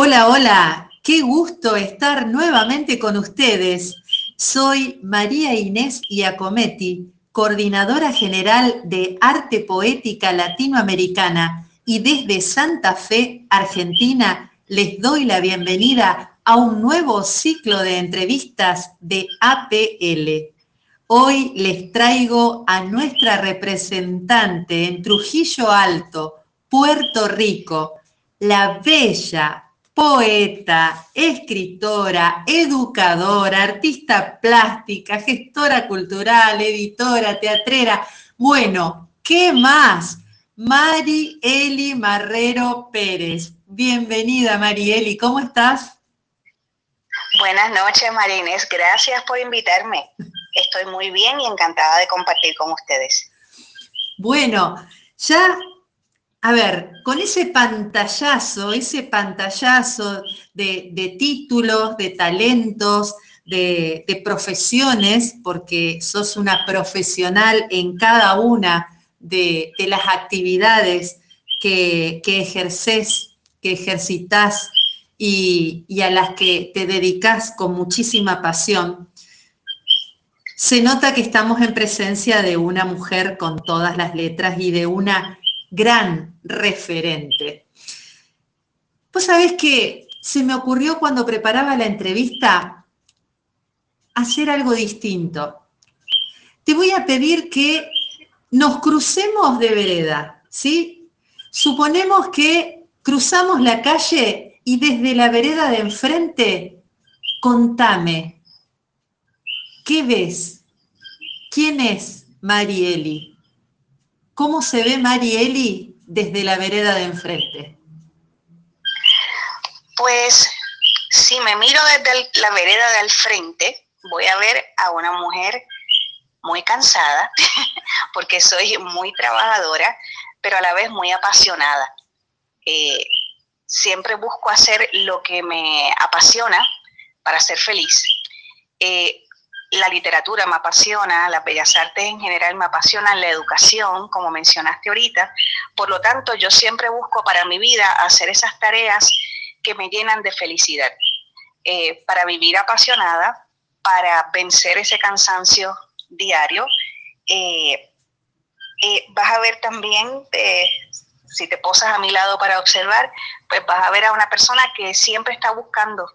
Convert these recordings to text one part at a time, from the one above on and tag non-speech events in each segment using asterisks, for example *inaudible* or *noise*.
Hola, hola, qué gusto estar nuevamente con ustedes. Soy María Inés Iacometti, coordinadora general de Arte Poética Latinoamericana y desde Santa Fe, Argentina, les doy la bienvenida a un nuevo ciclo de entrevistas de APL. Hoy les traigo a nuestra representante en Trujillo Alto, Puerto Rico, la bella, poeta, escritora, educadora, artista plástica, gestora cultural, editora, teatrera. Bueno, ¿qué más? Mari Eli Marrero Pérez. Bienvenida, Mari Eli, ¿cómo estás? Buenas noches, Marines. Gracias por invitarme. Estoy muy bien y encantada de compartir con ustedes. Bueno, ya a ver, con ese pantallazo, ese pantallazo de, títulos, de talentos, de, profesiones, porque sos una profesional en cada una de, las actividades que, que, ejerces, que ejercitas y, y a las que te dedicas con muchísima pasión, se nota que estamos en presencia de una mujer con todas las letras y de una gran referente. Vos sabés que se me ocurrió cuando preparaba la entrevista hacer algo distinto. Te voy a pedir que nos crucemos de vereda, ¿sí? Suponemos que cruzamos la calle y desde la vereda de enfrente, contame, ¿qué ves? ¿Quién es Marieli? ¿Cómo se ve Marieli desde la vereda de enfrente? Pues si me miro desde la vereda del frente, voy a ver a una mujer muy cansada, *laughs* porque soy muy trabajadora, pero a la vez muy apasionada. Eh, siempre busco hacer lo que me apasiona para ser feliz. Eh, la literatura me apasiona, las bellas artes en general me apasionan, la educación, como mencionaste ahorita. Por lo tanto, yo siempre busco para mi vida hacer esas tareas que me llenan de felicidad, eh, para vivir apasionada, para vencer ese cansancio diario. Eh, eh, vas a ver también, si te posas a mi lado para observar, pues vas a ver a una persona que siempre está buscando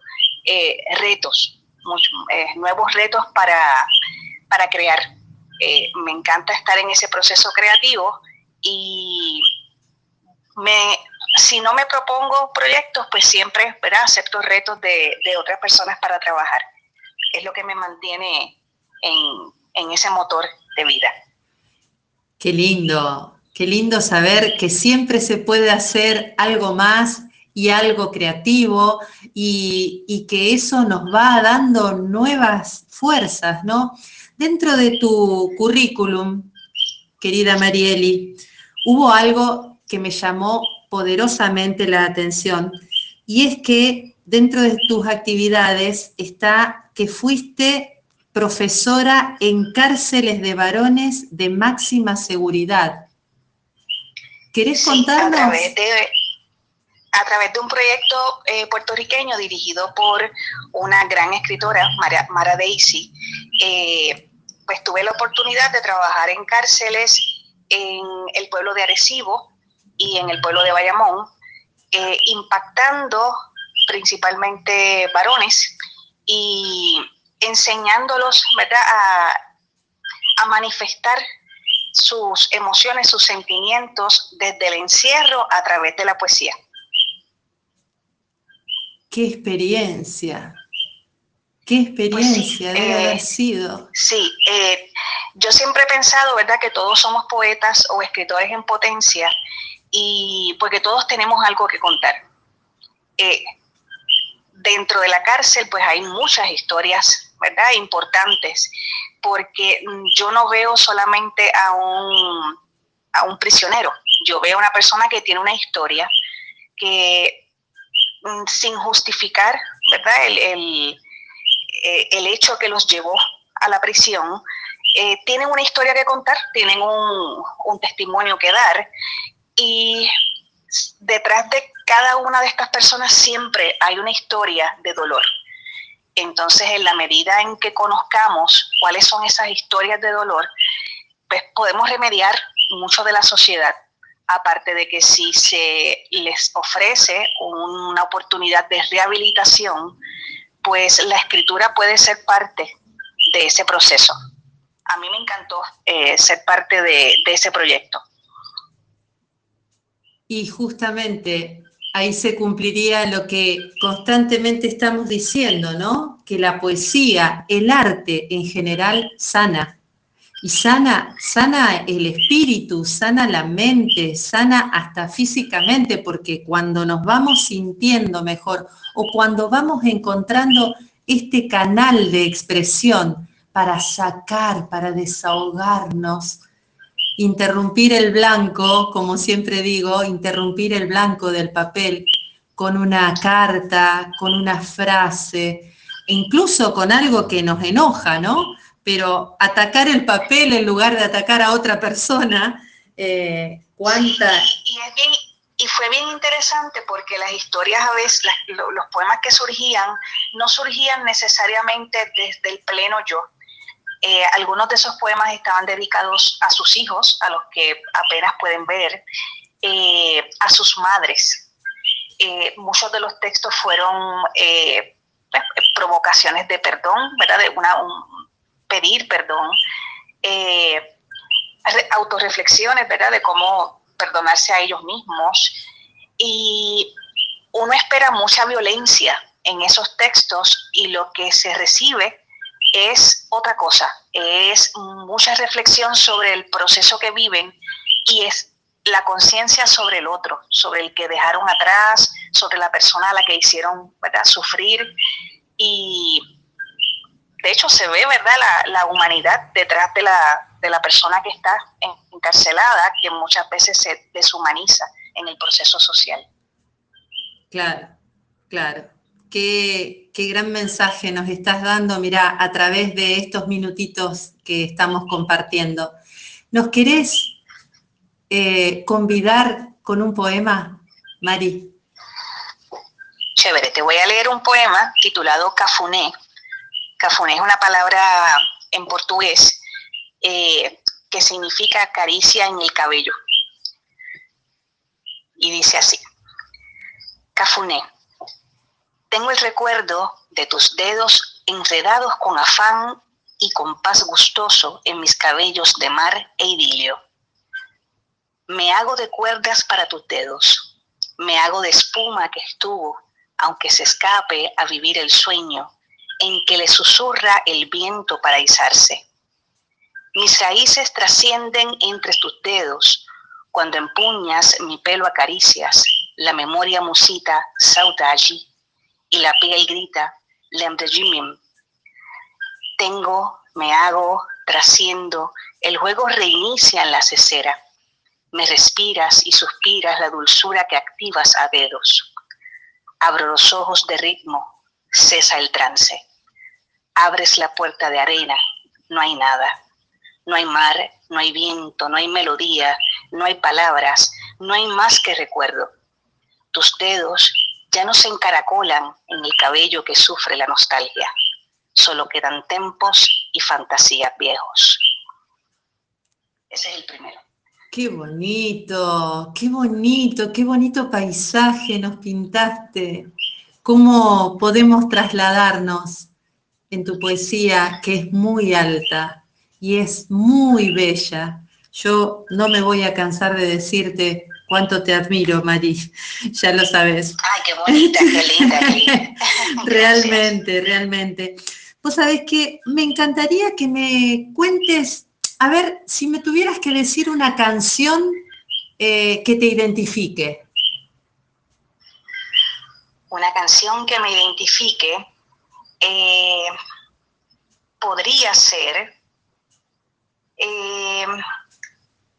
retos, eh, nuevos retos para, para crear. Eh, me encanta estar en ese proceso creativo y me, si no me propongo proyectos, pues siempre acepto retos de, otras personas para trabajar. Es lo que me mantiene en, en ese motor de vida. Qué lindo, qué lindo saber que siempre se puede hacer algo más y algo creativo y, que eso nos va dando nuevas fuerzas, ¿no? Dentro de tu currículum, querida Marieli, hubo algo que me llamó poderosamente la atención y es que dentro de tus actividades está que fuiste profesora en cárceles de varones de máxima seguridad. ¿Querés contarnos? A través de un proyecto eh, puertorriqueño dirigido por una gran escritora, Mara, Daisy, eh, pues tuve la oportunidad de trabajar en cárceles en el pueblo de Arecibo y en el pueblo de Bayamón, eh, impactando principalmente varones y enseñándolos a manifestar sus emociones, sus sentimientos desde el encierro a través de la poesía. Qué experiencia. Qué experiencia pues debe haber eh, sido. Sí, eh, yo siempre he pensado, ¿verdad?, que todos somos poetas o escritores en potencia y porque todos tenemos algo que contar. Eh, dentro de la cárcel, pues hay muchas historias, ¿verdad?, importantes, porque yo no veo solamente a un, a un prisionero, yo veo a una persona que tiene una historia que Mm, sin justificar, ¿verdad? El, eh, el, hecho que los llevó a la prisión, eh, tienen una historia que contar, tienen un, testimonio que dar y detrás de cada una de estas personas siempre hay una historia de dolor. Entonces, en la medida en que conozcamos cuáles son esas historias de dolor, pues podemos remediar mucho de la sociedad. Aparte de que si se les ofrece una oportunidad de rehabilitación, pues la escritura puede ser parte de ese proceso. A mí me encantó eh, ser parte de, de ese proyecto. Y justamente ahí se cumpliría lo que constantemente estamos diciendo, ¿no? Que la poesía, el arte en general sana. Y sana, sana el espíritu, sana la mente, sana hasta físicamente, porque cuando nos vamos sintiendo mejor o cuando vamos encontrando este canal de expresión para sacar, para desahogarnos, interrumpir el blanco, como siempre digo, interrumpir el blanco del papel con una carta, con una frase, incluso con algo que nos enoja, ¿no? Pero atacar el papel en lugar de atacar a otra persona, eh, ¿cuánta? y, fue bien interesante porque las historias a veces, los poemas que surgían, no surgían necesariamente desde el pleno yo, eh, algunos de esos poemas estaban dedicados a sus hijos, a los que apenas pueden ver, eh, a sus madres. Eh, muchos de los textos fueron pues, provocaciones de perdón, ¿verdad? De una, pedir perdón, autorreflexiones, ¿verdad? De cómo perdonarse a ellos mismos. Y uno espera mucha violencia en esos textos y lo que se recibe es otra cosa, es mucha reflexión sobre el proceso que viven y es la conciencia sobre el otro, sobre el que dejaron atrás, sobre la persona a la que hicieron sufrir y de hecho se ve verdad la, humanidad detrás de la, de la persona que está encarcelada, que muchas veces se deshumaniza en el proceso social. Claro, claro qué, gran mensaje nos estás dando, mira, a través de estos minutitos que estamos compartiendo. ¿Nos querés eh, convidar con un poema, Mari? Chévere, te voy a leer un poema titulado Cafuné. Cafuné es una palabra en portugués eh, que significa caricia en el cabello. Y dice así, Cafuné tengo el recuerdo de tus dedos enredados con afán y con paz gustoso en mis cabellos de mar e idilio. Me hago de cuerdas para tus dedos, me hago de espuma que estuvo, aunque se escape a vivir el sueño, en que le susurra el viento para izarse. Mis raíces trascienden entre tus dedos, cuando empuñas mi pelo acaricias, la memoria musita allí y la piel grita, Jimim. Tengo, me hago, trasciendo, el juego reinicia en la cesera. Me respiras y suspiras la dulzura que activas a dedos. Abro los ojos de ritmo, cesa el trance. Abres la puerta de arena, no hay nada. No hay mar, no hay viento, no hay melodía, no hay palabras, no hay más que recuerdo. Tus dedos ya no se encaracolan en el cabello que sufre la nostalgia, solo quedan tempos y fantasías viejos. Ese es el primero. Qué bonito, qué bonito, qué bonito paisaje nos pintaste. ¿Cómo podemos trasladarnos en tu poesía que es muy alta y es muy bella? Yo no me voy a cansar de decirte cuánto te admiro, Mari, *laughs* ya lo sabes. Ay, qué bonita, qué linda. *laughs* *laughs* realmente, realmente. Vos sabés que me encantaría que me cuentes, a ver, si me tuvieras que decir una canción eh, que te identifique. Una canción que me identifique eh, podría ser eh,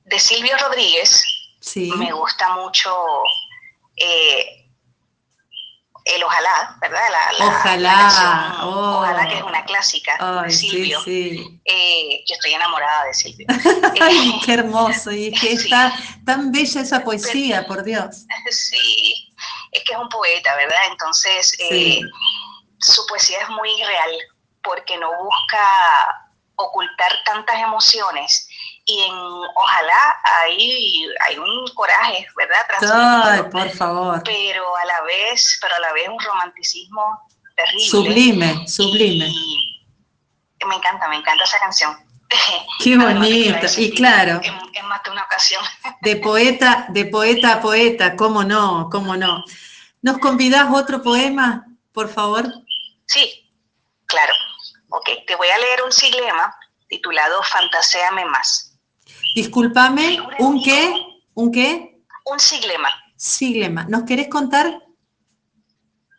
de Silvio Rodríguez, me gusta mucho eh, el Ojalá, ¿verdad? ojalá. Oh. Ojalá, que es una clásica de Silvio. Eh, yo estoy enamorada de Silvio. *laughs* Ay, qué hermoso. Y es que está tan bella esa poesía, por Dios. *laughs* Sí. es un poeta, ¿verdad? Entonces, eh, su poesía es muy real porque no busca ocultar tantas emociones y en ojalá ahí hay un coraje, ¿verdad? Ay, por favor. Pero a la vez, pero a la vez un romanticismo terrible. Sublime, sublime. me encanta, me encanta esa canción. *laughs* Qué bonito, y claro. En, más de una ocasión. *laughs* De poeta, de poeta a poeta, cómo no, cómo no. ¿Nos convidás otro poema, por favor? Sí, claro. Ok, te voy a leer un silema titulado Fantaseame más. Discúlpame, ¿un qué? ¿Un qué? Un siglema. Siglema. ¿Nos querés contar?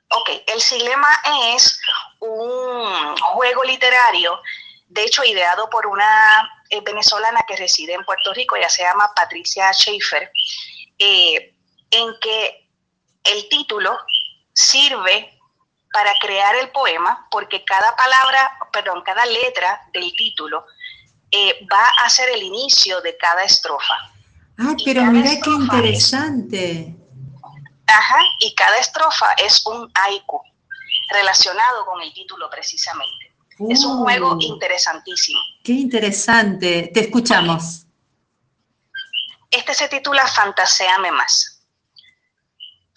Ok, el siglema es un juego literario, de hecho ideado por una eh, venezolana que reside en Puerto Rico, ella se llama Patricia Schaefer, eh, en que el título sirve para crear el poema, porque cada palabra, perdón, cada letra del título eh, va a ser el inicio de cada estrofa. Ah, pero mira qué interesante. ajá, y cada estrofa es un haiku relacionado con el título precisamente. es un juego uh. interesantísimo. Qué interesante. Te escuchamos. Este se titula Fantaseame más.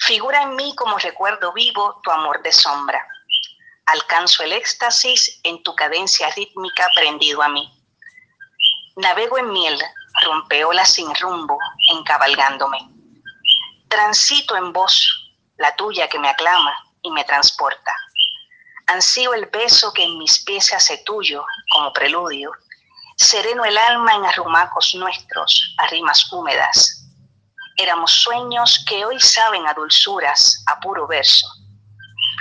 Figura en mí como recuerdo vivo tu amor de sombra. Alcanzo el éxtasis en tu cadencia rítmica prendido a mí. Navego en miel, rompeola sin rumbo, encabalgándome. Transito en voz, la tuya que me aclama y me transporta. Ansío el beso que en mis pies se hace tuyo como preludio. Sereno el alma en arrumacos nuestros, a rimas húmedas éramos sueños que hoy saben a dulzuras, a puro verso.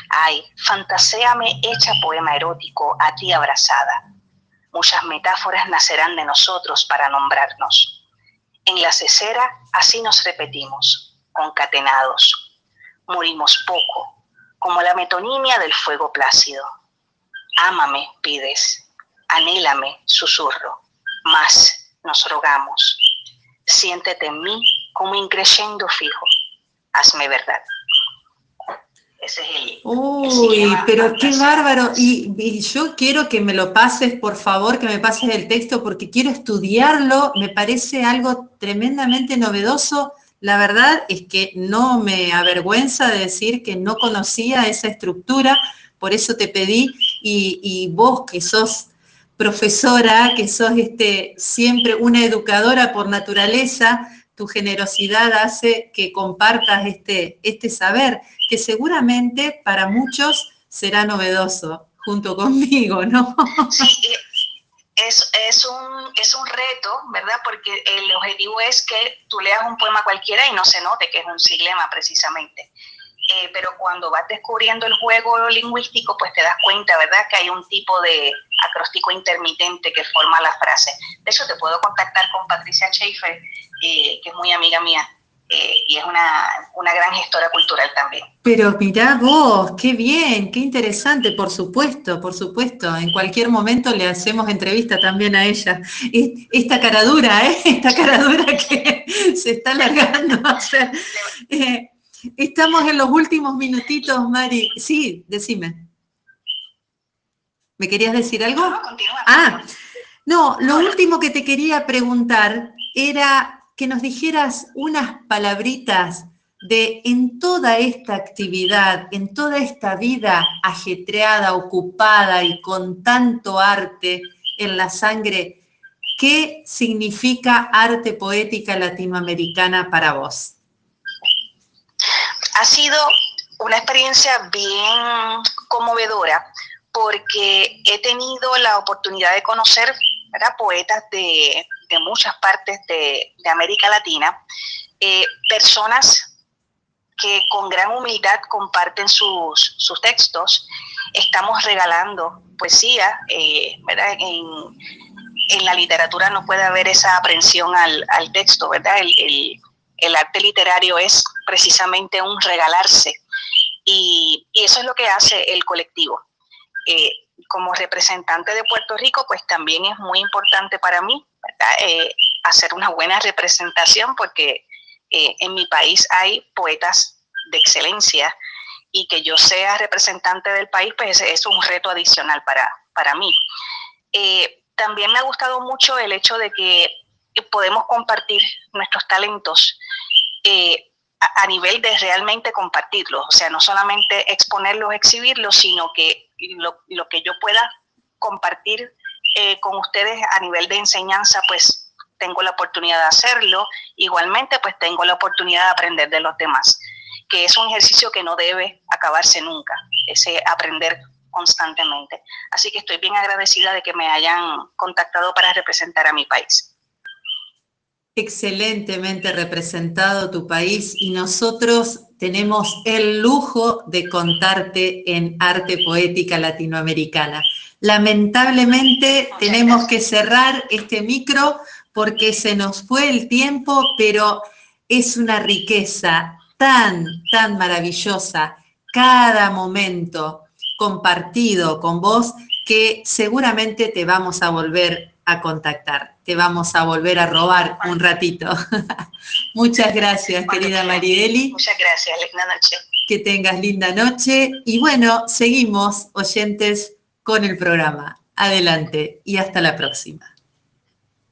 Ay, fantaséame hecha poema erótico a ti abrazada. Muchas metáforas nacerán de nosotros para nombrarnos. En la cesera así nos repetimos, concatenados. Morimos poco, como la metonimia del fuego plácido. Ámame, pides, anhélame, susurro, más nos rogamos. Siéntete en mí como increyendo fijo. Hazme verdad. Ese es el. Uy, pero qué bárbaro. Y, yo quiero que me lo pases, por favor, que me pases el texto, porque quiero estudiarlo. Me parece algo tremendamente novedoso. La verdad es que no me avergüenza de decir que no conocía esa estructura, por eso te pedí, y, y vos que sos profesora, que sos este, siempre una educadora por naturaleza, tu generosidad hace que compartas este, este saber, que seguramente para muchos será novedoso junto conmigo, ¿no? Sí, es, es, un, es un reto, ¿verdad? Porque el objetivo es que tú leas un poema cualquiera y no se note que es un siglema precisamente. Eh, pero cuando vas descubriendo el juego lingüístico, pues te das cuenta, ¿verdad?, que hay un tipo de acróstico intermitente que forma la frase. De hecho, te puedo contactar con Patricia Schaefer, eh, que es muy amiga mía, eh, y es una, una, gran gestora cultural también. Pero mirá vos, qué bien, qué interesante, por supuesto, por supuesto. En cualquier momento le hacemos entrevista también a ella. Esta caradura, ¿eh? *laughs* Esta caradura que *laughs* se está alargando. Eh, estamos en los últimos minutitos, Mari. Sí, decime. ¿Me querías decir algo? No, continúa. Ah, no, lo último que te quería preguntar era que nos dijeras unas palabritas de en toda esta actividad, en toda esta vida ajetreada, ocupada y con tanto arte en la sangre, ¿qué significa arte poética latinoamericana para vos? Ha sido una experiencia bien conmovedora porque he tenido la oportunidad de conocer poetas de muchas partes de, América Latina, eh, personas que con gran humildad comparten sus, textos. Estamos regalando poesía, eh. En, la literatura no puede haber esa aprensión al, texto, ¿verdad? El, arte literario es precisamente un regalarse y, eso es lo que hace el colectivo. Eh, como representante de Puerto Rico, pues también es muy importante para mí eh, hacer una buena representación porque eh, en mi país hay poetas de excelencia y que yo sea representante del país, pues es un reto adicional para, para mí. También me ha gustado mucho el hecho de que podemos compartir nuestros talentos a, nivel de realmente compartirlos, o sea, no solamente exponerlos, exhibirlos, sino que lo, que yo pueda compartir eh, con ustedes a nivel de enseñanza, pues tengo la oportunidad de hacerlo. Igualmente, pues tengo la oportunidad de aprender de los demás, que es un ejercicio que no debe acabarse nunca, ese aprender constantemente. Así que estoy bien agradecida de que me hayan contactado para representar a mi país. Excelentemente representado tu país y nosotros tenemos el lujo de contarte en arte poética latinoamericana. Lamentablemente tenemos que cerrar este micro porque se nos fue el tiempo, pero es una riqueza tan, tan maravillosa cada momento compartido con vos que seguramente te vamos a volver a contactar, te vamos a volver a robar un ratito. *laughs* Muchas gracias, querida Marieli. Muchas gracias, linda noche. Que tengas linda noche. Y bueno, seguimos, oyentes, con el programa. Adelante y hasta la próxima.